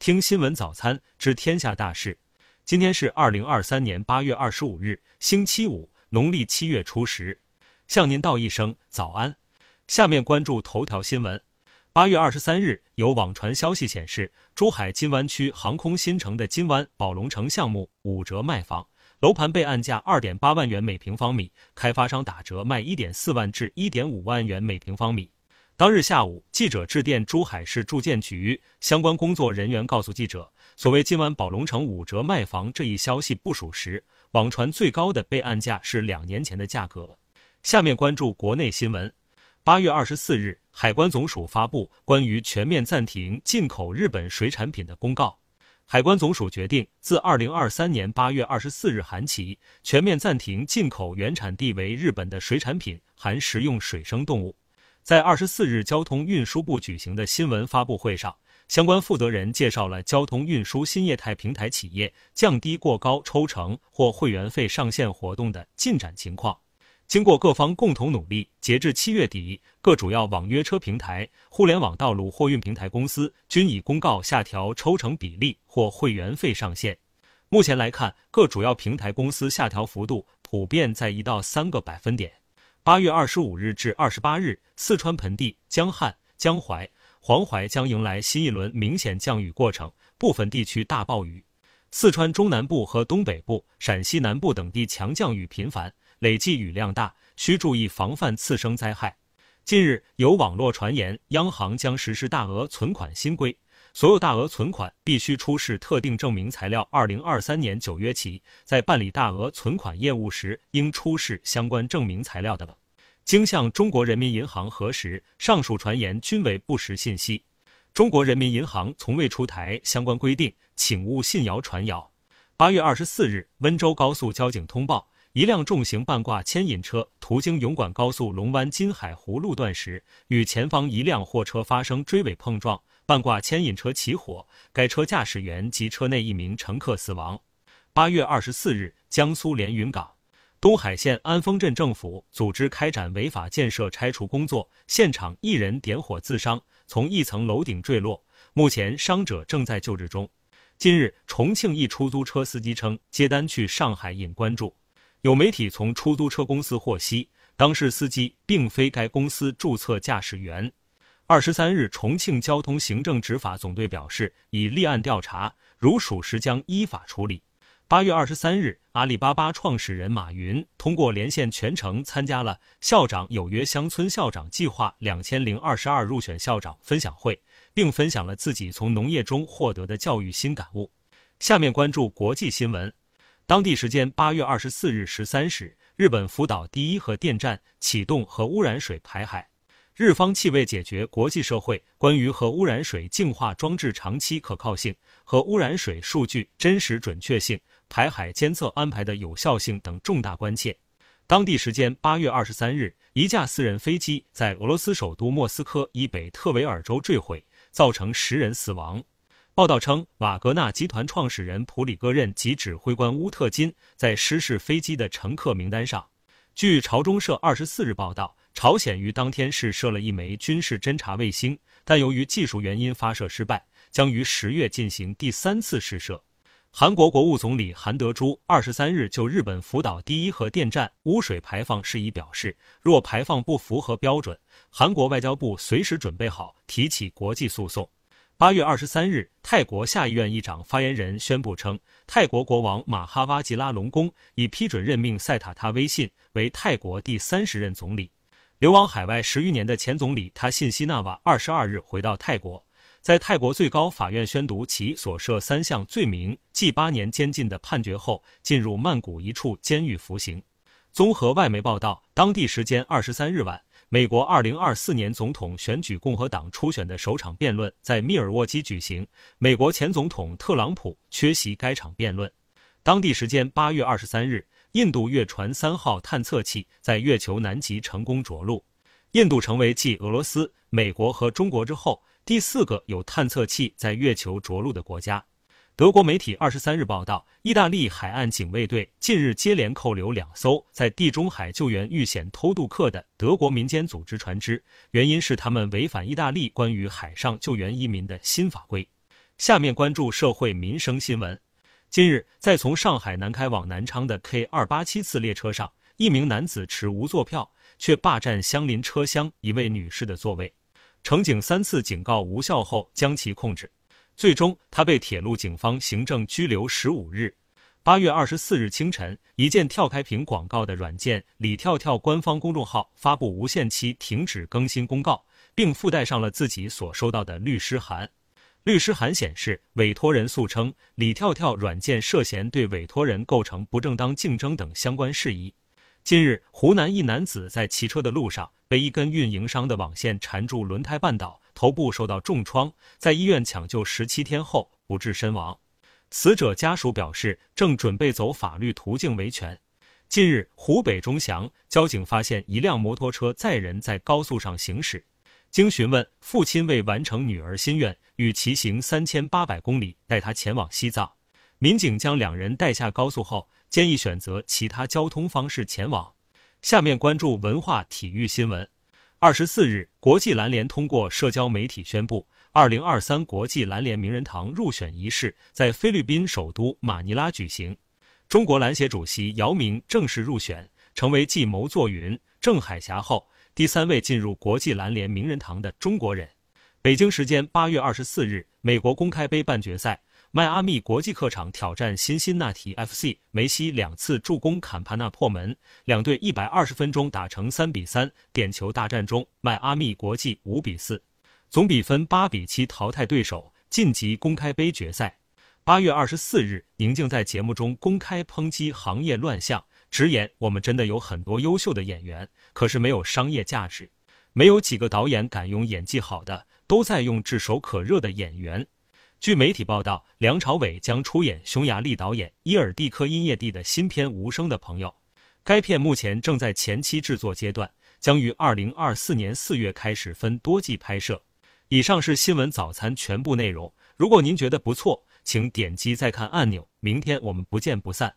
听新闻早餐知天下大事。今天是二零二三年八月二十五日，星期五，农历七月初十。向您道一声早安。下面关注头条新闻。八月二十三日，有网传消息显示，珠海金湾区航空新城的金湾宝龙城项目五折卖房，楼盘被按价二点八万元每平方米，开发商打折卖一点四万至一点五万元每平方米。当日下午，记者致电珠海市住建局相关工作人员，告诉记者，所谓今晚宝龙城五折卖房这一消息不属实，网传最高的备案价是两年前的价格。下面关注国内新闻。八月二十四日，海关总署发布关于全面暂停进口日本水产品的公告。海关总署决定，自二零二三年八月二十四日韩起，全面暂停进口原产地为日本的水产品，含食用水生动物。在二十四日交通运输部举行的新闻发布会上，相关负责人介绍了交通运输新业态平台企业降低过高抽成或会员费上限活动的进展情况。经过各方共同努力，截至七月底，各主要网约车平台、互联网道路货运平台公司均已公告下调抽成比例或会员费上限。目前来看，各主要平台公司下调幅度普遍在一到三个百分点。八月二十五日至二十八日，四川盆地、江汉、江淮、黄淮将迎来新一轮明显降雨过程，部分地区大暴雨。四川中南部和东北部、陕西南部等地强降雨频繁，累计雨量大，需注意防范次生灾害。近日有网络传言，央行将实施大额存款新规。所有大额存款必须出示特定证明材料。二零二三年九月起，在办理大额存款业务时，应出示相关证明材料的。经向中国人民银行核实，上述传言均为不实信息。中国人民银行从未出台相关规定，请勿信谣传谣。八月二十四日，温州高速交警通报，一辆重型半挂牵引车途经甬管高速龙湾金海湖路段时，与前方一辆货车发生追尾碰撞。半挂牵引车起火，该车驾驶员及车内一名乘客死亡。八月二十四日，江苏连云港东海县安丰镇政府组织开展违法建设拆除工作，现场一人点火自伤，从一层楼顶坠落，目前伤者正在救治中。近日，重庆一出租车司机称接单去上海引关注，有媒体从出租车公司获悉，当事司机并非该公司注册驾驶员。二十三日，重庆交通行政执法总队表示，已立案调查，如属实将依法处理。八月二十三日，阿里巴巴创始人马云通过连线全程参加了“校长有约乡村校长计划”两千零二十二入选校长分享会，并分享了自己从农业中获得的教育新感悟。下面关注国际新闻。当地时间八月二十四日十三时，日本福岛第一核电站启动核污染水排海。日方气为解决国际社会关于核污染水净化装置长期可靠性、和污染水数据真实准确性、排海监测安排的有效性等重大关切。当地时间八月二十三日，一架私人飞机在俄罗斯首都莫斯科以北特维尔州坠毁，造成十人死亡。报道称，瓦格纳集团创始人普里戈任及指挥官乌特金在失事飞机的乘客名单上。据朝中社二十四日报道。朝鲜于当天试射了一枚军事侦察卫星，但由于技术原因发射失败，将于十月进行第三次试射。韩国国务总理韩德洙二十三日就日本福岛第一核电站污水排放事宜表示，若排放不符合标准，韩国外交部随时准备好提起国际诉讼。八月二十三日，泰国下议院议长发言人宣布称，泰国国王马哈哇吉拉隆功已批准任命塞塔他威信为泰国第三十任总理。流亡海外十余年的前总理他信西纳瓦二十二日回到泰国，在泰国最高法院宣读其所涉三项罪名即八年监禁的判决后，进入曼谷一处监狱服刑。综合外媒报道，当地时间二十三日晚，美国二零二四年总统选举共和党初选的首场辩论在密尔沃基举行，美国前总统特朗普缺席该场辩论。当地时间八月二十三日。印度月船三号探测器在月球南极成功着陆，印度成为继俄罗斯、美国和中国之后第四个有探测器在月球着陆的国家。德国媒体二十三日报道，意大利海岸警卫队近日接连扣留两艘在地中海救援遇险偷渡客的德国民间组织船只，原因是他们违反意大利关于海上救援移民的新法规。下面关注社会民生新闻。近日，在从上海南开往南昌的 K 二八七次列车上，一名男子持无座票，却霸占相邻车厢一位女士的座位。乘警三次警告无效后，将其控制，最终他被铁路警方行政拘留十五日。八月二十四日清晨，一键跳开屏广告的软件李跳跳官方公众号发布无限期停止更新公告，并附带上了自己所收到的律师函。律师函显示，委托人诉称李跳跳软件涉嫌对委托人构成不正当竞争等相关事宜。近日，湖南一男子在骑车的路上被一根运营商的网线缠住轮胎绊倒，头部受到重创，在医院抢救十七天后不治身亡。死者家属表示，正准备走法律途径维权。近日，湖北钟祥交警发现一辆摩托车载人在高速上行驶。经询问，父亲为完成女儿心愿，与骑行三千八百公里，带她前往西藏。民警将两人带下高速后，建议选择其他交通方式前往。下面关注文化体育新闻。二十四日，国际篮联通过社交媒体宣布，二零二三国际篮联名人堂入选仪式在菲律宾首都马尼拉举行。中国篮协主席姚明正式入选，成为继牟作云、郑海霞后。第三位进入国际篮联名人堂的中国人。北京时间八月二十四日，美国公开杯半决赛，迈阿密国际客场挑战辛辛那提 FC，梅西两次助攻坎帕纳破门，两队一百二十分钟打成三比三，点球大战中，迈阿密国际五比四，总比分八比七淘汰对手，晋级公开杯决赛。八月二十四日，宁静在节目中公开抨击行业乱象。直言，我们真的有很多优秀的演员，可是没有商业价值，没有几个导演敢用演技好的，都在用炙手可热的演员。据媒体报道，梁朝伟将出演匈牙利导演伊尔蒂科因叶蒂的新片《无声的朋友》，该片目前正在前期制作阶段，将于二零二四年四月开始分多季拍摄。以上是新闻早餐全部内容。如果您觉得不错，请点击再看按钮。明天我们不见不散。